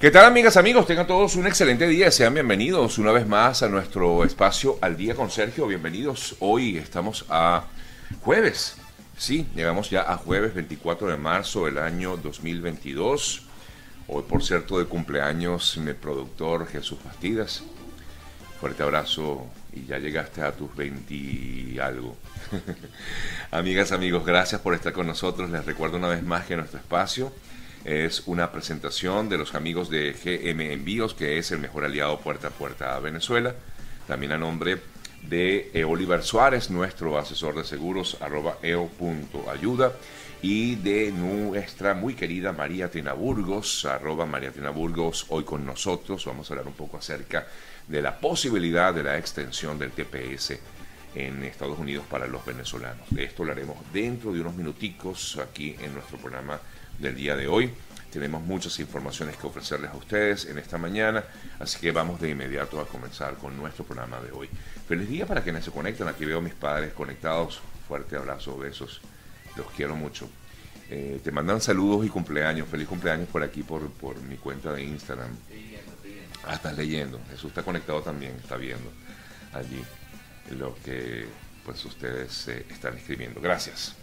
¿Qué tal amigas, amigos? Tengan todos un excelente día. Sean bienvenidos una vez más a nuestro espacio Al Día con Sergio. Bienvenidos. Hoy estamos a jueves. Sí, llegamos ya a jueves 24 de marzo del año 2022. Hoy, por cierto, de cumpleaños mi productor Jesús Bastidas. Fuerte abrazo y ya llegaste a tus 20 y algo. Amigas, amigos, gracias por estar con nosotros. Les recuerdo una vez más que nuestro espacio es una presentación de los amigos de GM Envíos, que es el mejor aliado puerta a puerta a Venezuela. También a nombre de eh, Oliver Suárez, nuestro asesor de seguros, arroba eo.ayuda. Y de nuestra muy querida María Tina Burgos, arroba María Tina Burgos, hoy con nosotros. Vamos a hablar un poco acerca de la posibilidad de la extensión del TPS en Estados Unidos para los venezolanos. De esto hablaremos dentro de unos minuticos aquí en nuestro programa del día de hoy. Tenemos muchas informaciones que ofrecerles a ustedes en esta mañana, así que vamos de inmediato a comenzar con nuestro programa de hoy. Feliz día para quienes se conectan. Aquí veo a mis padres conectados. Fuerte abrazo, besos. Los quiero mucho. Eh, te mandan saludos y cumpleaños. Feliz cumpleaños por aquí, por, por mi cuenta de Instagram. Ah, estás leyendo. Jesús está conectado también, está viendo allí lo que pues ustedes eh, están escribiendo. Gracias.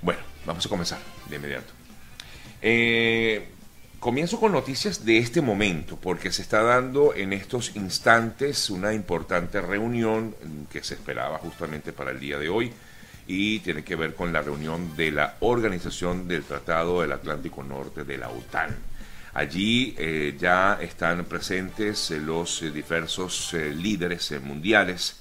Bueno, vamos a comenzar de inmediato. Eh, comienzo con noticias de este momento, porque se está dando en estos instantes una importante reunión que se esperaba justamente para el día de hoy y tiene que ver con la reunión de la Organización del Tratado del Atlántico Norte de la OTAN. Allí eh, ya están presentes los diversos líderes mundiales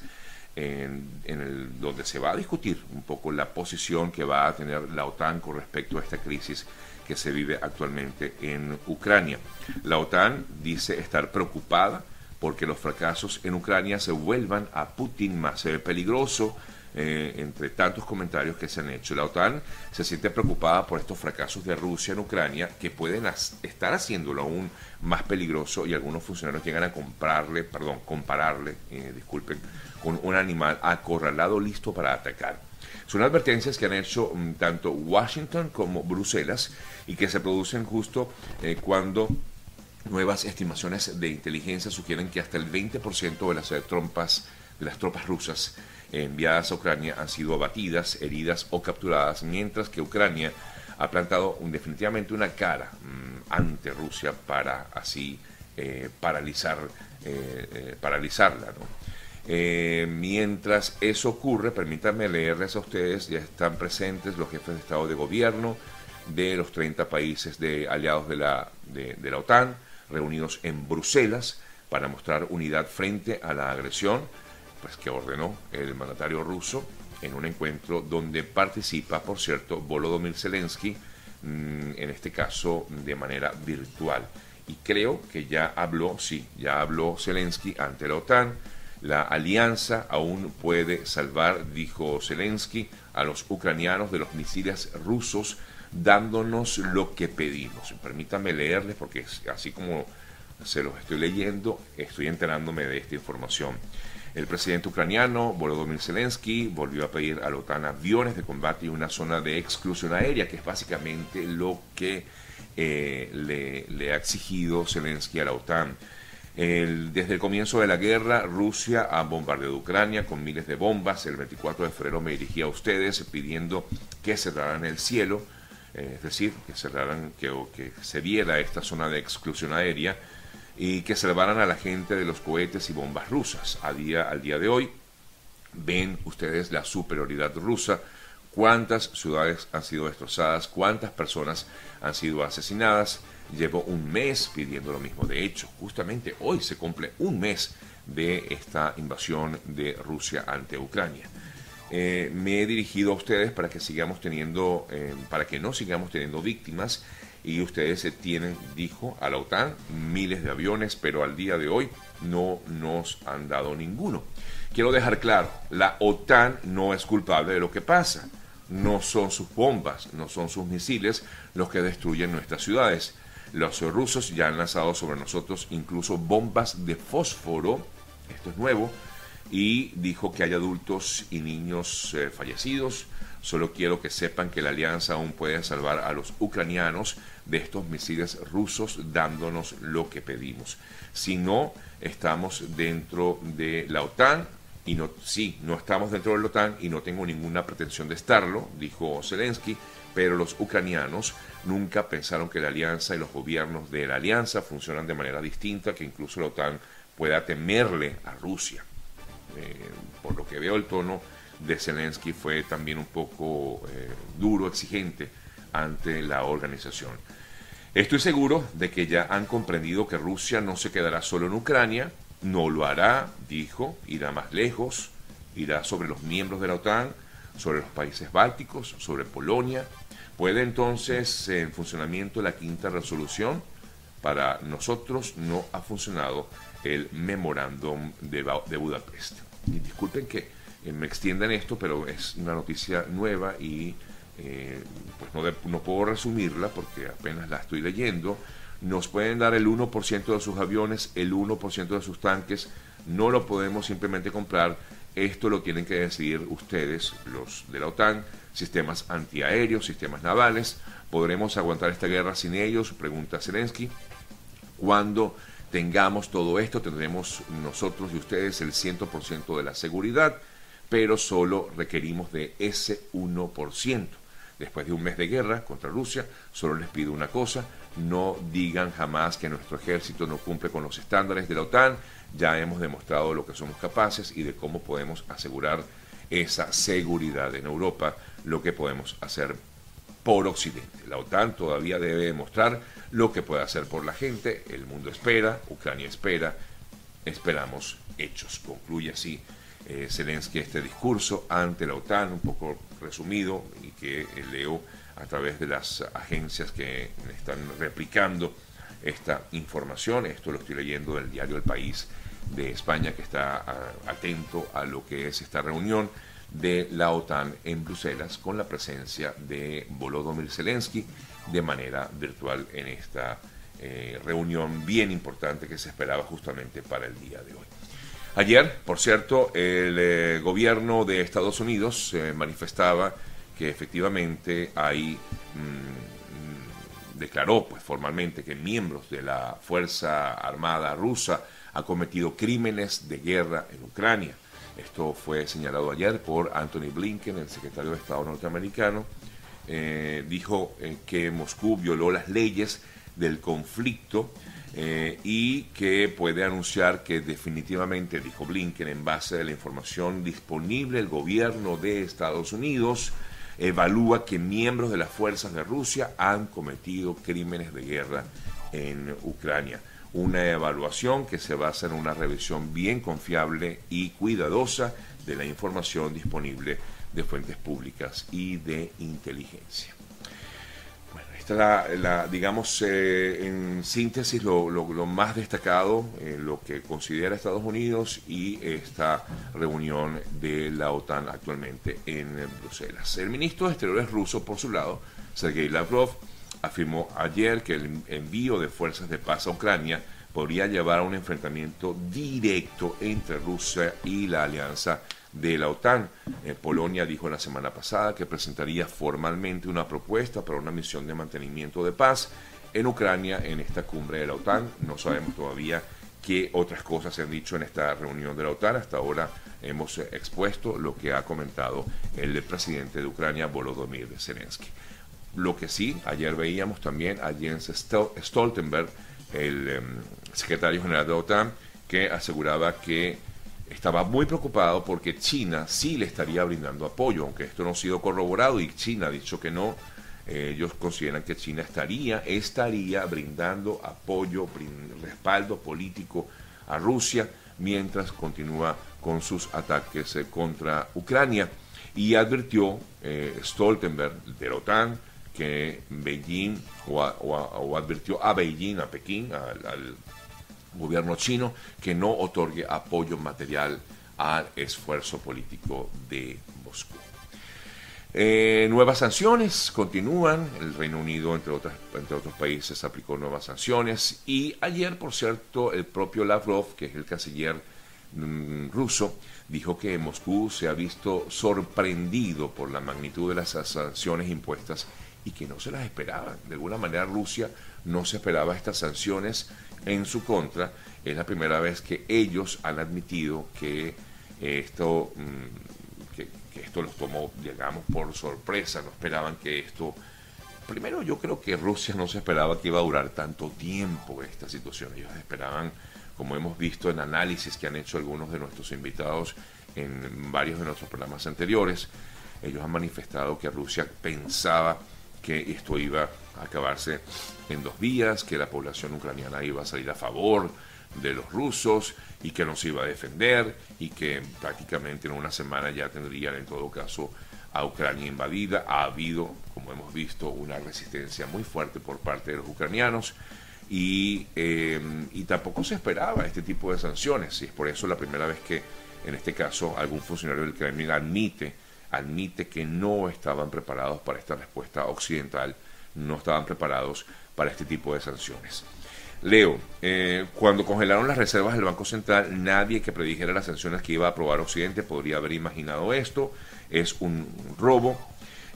en, el, donde se va a discutir un poco la posición que va a tener la OTAN con respecto a esta crisis que se vive actualmente en Ucrania. La OTAN dice estar preocupada porque los fracasos en Ucrania se vuelvan a Putin más peligroso, eh, entre tantos comentarios que se han hecho. La OTAN se siente preocupada por estos fracasos de Rusia en Ucrania que pueden estar haciéndolo aún más peligroso y algunos funcionarios llegan a comprarle, perdón, compararle, eh, disculpen, un animal acorralado listo para atacar. Son advertencias que han hecho mm, tanto Washington como Bruselas y que se producen justo eh, cuando nuevas estimaciones de inteligencia sugieren que hasta el 20% de las, eh, trompas, de las tropas rusas enviadas a Ucrania han sido abatidas, heridas o capturadas, mientras que Ucrania ha plantado definitivamente una cara mm, ante Rusia para así eh, paralizar, paralizarla. ¿no? Eh, mientras eso ocurre, permítanme leerles a ustedes, ya están presentes los jefes de Estado de Gobierno de los 30 países de, aliados de la, de, la OTAN, reunidos en Bruselas para mostrar unidad frente a la agresión pues, que ordenó el mandatario ruso en un encuentro donde participa, por cierto, Volodymyr Zelensky, mm, en este caso de manera virtual. Y creo que ya habló, sí, ya habló Zelensky ante la OTAN, la alianza aún puede salvar, dijo Zelensky, a los ucranianos de los misiles rusos, dándonos lo que pedimos. Permítanme leerles porque así como se los estoy leyendo, estoy enterándome de esta información. El presidente ucraniano Volodymyr Zelensky volvió a pedir a la OTAN aviones de combate y una zona de exclusión aérea, que es básicamente lo que eh, le, le ha exigido Zelensky a la OTAN desde el comienzo de la guerra, Rusia ha bombardeado Ucrania con miles de bombas. El 24 de febrero me dirigí a ustedes pidiendo que cerraran el cielo, eh, es decir, que cerraran, que, que se viera esta zona de exclusión aérea y que salvaran a la gente de los cohetes y bombas rusas. A día, al día de hoy, ven ustedes la superioridad rusa, cuántas ciudades han sido destrozadas, cuántas personas han sido asesinadas llevo un mes pidiendo lo mismo. De hecho, justamente hoy se cumple un mes de esta invasión de Rusia ante Ucrania. Eh, me he dirigido a ustedes para que sigamos teniendo, eh, para que no sigamos teniendo víctimas y ustedes se tienen, dijo a la OTAN, miles de aviones, pero al día de hoy no nos han dado ninguno. Quiero dejar claro, la OTAN no es culpable de lo que pasa. No son sus bombas, no son sus misiles los que destruyen nuestras ciudades. Los rusos ya han lanzado sobre nosotros incluso bombas de fósforo, esto es nuevo, y dijo que hay adultos y niños eh, fallecidos. Solo quiero que sepan que la alianza aún puede salvar a los ucranianos de estos misiles rusos dándonos lo que pedimos. Si no, estamos dentro de la OTAN y no, sí, no estamos dentro de la OTAN y no tengo ninguna pretensión de estarlo, dijo Zelensky, pero los ucranianos nunca pensaron que la alianza y los gobiernos de la alianza funcionan de manera distinta, que incluso la OTAN pueda temerle a Rusia. Eh, por lo que veo el tono de Zelensky fue también un poco eh, duro, exigente ante la organización. Estoy seguro de que ya han comprendido que Rusia no se quedará solo en Ucrania, no lo hará, dijo, irá más lejos, irá sobre los miembros de la OTAN, sobre los países bálticos, sobre Polonia. ¿Puede entonces en funcionamiento la quinta resolución? Para nosotros no ha funcionado el memorándum de, de Budapest. Y disculpen que eh, me extiendan esto, pero es una noticia nueva y eh, pues no, no, puedo resumirla porque apenas la estoy leyendo. Nos pueden dar el 1% de sus aviones, el 1% de sus tanques, no lo podemos simplemente comprar. Esto lo tienen que decidir ustedes, los de la OTAN, sistemas antiaéreos, sistemas navales. ¿Podremos aguantar esta guerra sin ellos? Pregunta Zelensky. Cuando tengamos todo esto, tendremos nosotros y ustedes el 100% de la seguridad, pero solo requerimos de ese 1%. Después de un mes de guerra contra Rusia, solo les pido una cosa, no digan jamás que nuestro ejército no cumple con los estándares de la OTAN, ya hemos demostrado lo que somos capaces y de cómo podemos asegurar esa seguridad en Europa, lo que podemos hacer por Occidente. La OTAN todavía debe demostrar lo que puede hacer por la gente, el mundo espera, Ucrania espera, esperamos hechos. Concluye así eh, Zelensky este discurso ante la OTAN, un poco resumido y que eh, leo a través de las agencias que están replicando esta información. Esto lo estoy leyendo del diario El País de España, que está ah, atento a lo que es esta reunión de la OTAN en Bruselas con la presencia de Volodymyr Zelensky de manera virtual en esta eh, reunión bien importante que se esperaba justamente para el día de hoy. Ayer, por cierto, el eh, gobierno de Estados Unidos eh, manifestaba que efectivamente hay, mm, declaró pues formalmente que miembros de la Fuerza Armada rusa han cometido crímenes de guerra en Ucrania. Esto fue señalado ayer por Anthony Blinken, el secretario de Estado norteamericano. Eh, dijo que Moscú violó las leyes del conflicto eh, y que puede anunciar que definitivamente, dijo Blinken, en base a la información disponible, el gobierno de Estados Unidos evalúa que miembros de las fuerzas de Rusia han cometido crímenes de guerra en Ucrania. Una evaluación que se basa en una revisión bien confiable y cuidadosa de la información disponible de fuentes públicas y de inteligencia la, digamos, eh, en síntesis, lo, más destacado, eh, lo que considera Estados Unidos y esta reunión de la OTAN actualmente en Bruselas. El ministro de Exteriores ruso, por su lado, Sergei Lavrov, afirmó ayer que el envío de fuerzas de paz a Ucrania podría llevar a un enfrentamiento directo entre Rusia y la alianza de la OTAN. Eh, Polonia dijo la semana pasada que presentaría formalmente una propuesta para una misión de mantenimiento de paz en Ucrania en esta cumbre de la OTAN. No sabemos todavía qué otras cosas se han dicho en esta reunión de la OTAN. Hasta ahora hemos expuesto lo que ha comentado el presidente de Ucrania, Volodymyr Zelensky. Lo que sí, ayer veíamos también a Jens Stoltenberg, el em, secretario general de la OTAN, que aseguraba que estaba muy preocupado porque China sí le estaría brindando apoyo, aunque esto no ha sido corroborado y China ha dicho que no. Eh, ellos consideran que China estaría, estaría brindando apoyo, respaldo político a Rusia mientras continúa con sus ataques eh, contra Ucrania. Y advirtió eh, Stoltenberg de la OTAN que Beijing, o, advirtió a Beijing, a Pekín, al gobierno chino que no otorgue apoyo material al esfuerzo político de Moscú. Eh, nuevas sanciones continúan. El Reino Unido, entre, otras, entre otros países, aplicó nuevas sanciones. Y ayer, por cierto, el propio Lavrov, que es el canciller mm, ruso dijo que Moscú se ha visto sorprendido por la magnitud de las sanciones impuestas y que no se las esperaba. De alguna manera Rusia no se esperaba estas sanciones en su contra. Es la primera vez que ellos han admitido que esto, mm, que, esto los tomó, digamos, por sorpresa. No esperaban que esto... Primero yo creo que Rusia no se esperaba que iba a durar tanto tiempo esta situación. Ellos esperaban, como hemos visto en análisis que han hecho algunos de nuestros invitados en varios de nuestros programas anteriores, ellos han manifestado que Rusia pensaba que esto iba a acabarse en dos días, que la población ucraniana iba a salir a favor de los rusos y que nos iba a defender y que prácticamente en una semana ya tendrían en todo caso a Ucrania invadida. Ha habido, como hemos visto, una resistencia muy fuerte por parte de los ucranianos y, eh, y tampoco se esperaba este tipo de sanciones y es por eso la primera vez que en este caso algún funcionario del Kremlin admite admite que no estaban preparados para esta respuesta occidental, no estaban preparados para este tipo de sanciones. Leo, eh, cuando congelaron las reservas del Banco Central, nadie que predijera las sanciones que iba a aprobar Occidente podría haber imaginado esto. Es un robo,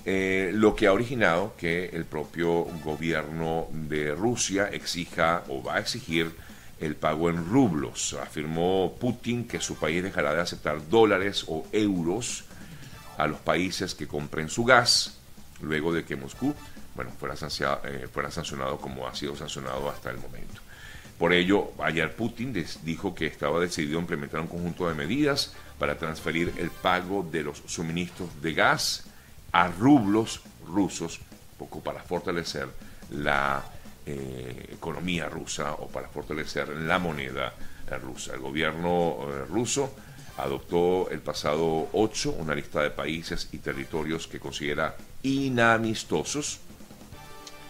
eh, lo que ha originado que el propio gobierno de Rusia exija o va a exigir el pago en rublos. Afirmó Putin que su país dejará de aceptar dólares o euros a los países que compren su gas, luego de que Moscú bueno, fuera, eh, sancionado como ha sido sancionado hasta el momento. Por ello, ayer Putin dijo que estaba decidido a implementar un conjunto de medidas para transferir el pago de los suministros de gas a rublos rusos, poco para fortalecer la eh, economía rusa o para fortalecer la moneda rusa. El gobierno eh, ruso adoptó el pasado 8 una lista de países y territorios que considera inamistosos,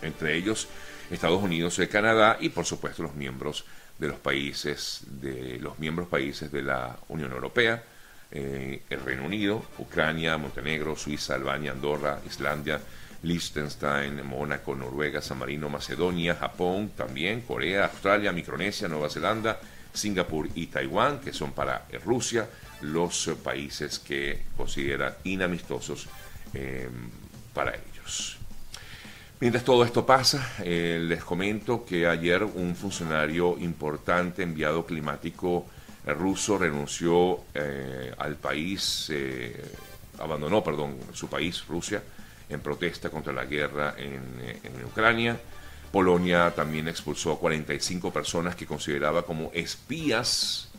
entre ellos Estados Unidos y Canadá y por supuesto los miembros de los países de los miembros países de la Unión Europea, eh, el Reino Unido, Ucrania, Montenegro, Suiza, Albania, Andorra, Islandia, Liechtenstein, Mónaco, Noruega, San Marino, Macedonia, Japón, también Corea, Australia, Micronesia, Nueva Zelanda, Singapur y Taiwán, que son para Rusia los países que considera inamistosos em, para ellos. Mientras todo esto pasa, eh, les comento que ayer un funcionario importante, enviado climático ruso, renunció eh, al país, eh, abandonó, perdón, su país, Rusia, en protesta contra la guerra en Ucrania. Polonia también expulsó a 45 personas que consideraba como espías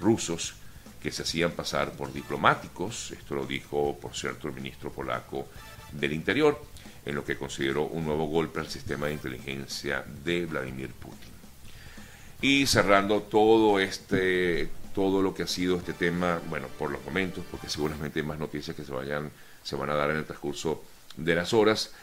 rusos que se hacían pasar por diplomáticos. Esto lo dijo, por cierto, el ministro polaco del Interior, en lo que consideró un nuevo golpe al sistema de inteligencia de Vladimir Putin. Y cerrando todo este todo lo que ha sido este tema, bueno, por los momentos, porque seguramente hay más noticias que se vayan se van a dar en el transcurso de las horas.